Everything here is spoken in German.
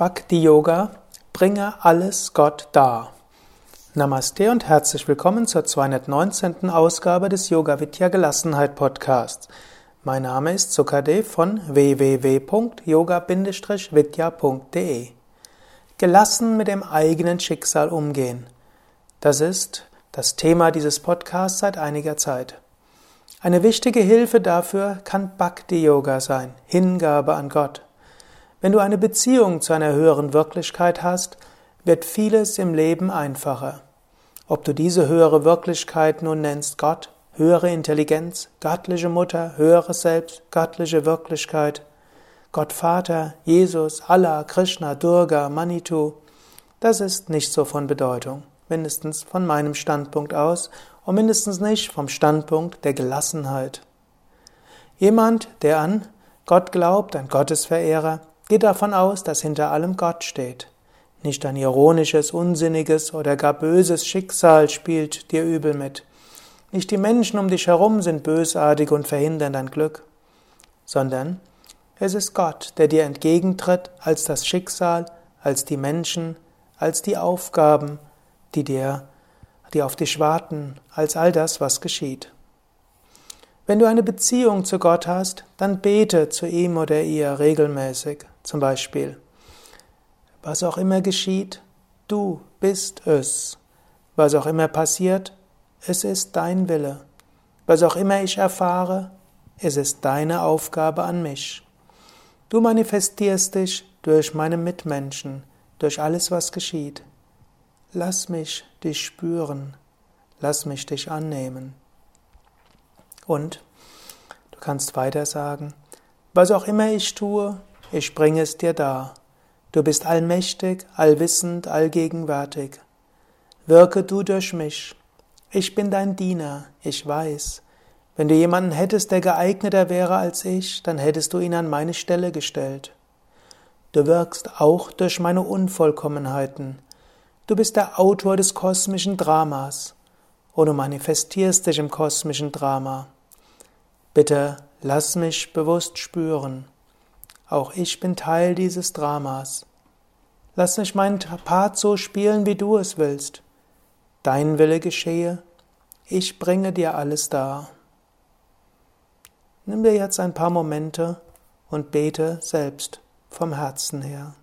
Bhakti Yoga, bringe alles Gott dar. Namaste und herzlich willkommen zur 219. Ausgabe des Yoga Vidya Gelassenheit Podcasts. Mein Name ist Sukadev von www.yoga-vidya.de. Gelassen mit dem eigenen Schicksal umgehen. Das ist das Thema dieses Podcasts seit einiger Zeit. Eine wichtige Hilfe dafür kann Bhakti Yoga sein, Hingabe an Gott. Wenn du eine Beziehung zu einer höheren Wirklichkeit hast, wird vieles im Leben einfacher. Ob du diese höhere Wirklichkeit nun nennst Gott, höhere Intelligenz, göttliche Mutter, höheres Selbst, göttliche Wirklichkeit, Gott Vater, Jesus, Allah, Krishna, Durga, Manitou, das ist nicht so von Bedeutung, mindestens von meinem Standpunkt aus und mindestens nicht vom Standpunkt der Gelassenheit. Jemand, der an Gott glaubt, ein Gottesverehrer, Geht davon aus, dass hinter allem Gott steht. Nicht ein ironisches, unsinniges oder gar böses Schicksal spielt dir übel mit. Nicht die Menschen um dich herum sind bösartig und verhindern dein Glück, sondern es ist Gott, der dir entgegentritt als das Schicksal, als die Menschen, als die Aufgaben, die dir, die auf dich warten, als all das, was geschieht. Wenn du eine Beziehung zu Gott hast, dann bete zu ihm oder ihr regelmäßig. Zum Beispiel, was auch immer geschieht, du bist es. Was auch immer passiert, es ist dein Wille. Was auch immer ich erfahre, es ist deine Aufgabe an mich. Du manifestierst dich durch meine Mitmenschen, durch alles, was geschieht. Lass mich dich spüren, lass mich dich annehmen. Und du kannst weiter sagen, was auch immer ich tue, ich bringe es dir dar. Du bist allmächtig, allwissend, allgegenwärtig. Wirke du durch mich. Ich bin dein Diener, ich weiß. Wenn du jemanden hättest, der geeigneter wäre als ich, dann hättest du ihn an meine Stelle gestellt. Du wirkst auch durch meine Unvollkommenheiten. Du bist der Autor des kosmischen Dramas. Und du manifestierst dich im kosmischen Drama. Bitte lass mich bewusst spüren. Auch ich bin Teil dieses Dramas. Lass mich meinen Part so spielen, wie du es willst. Dein Wille geschehe, ich bringe dir alles dar. Nimm dir jetzt ein paar Momente und bete selbst vom Herzen her.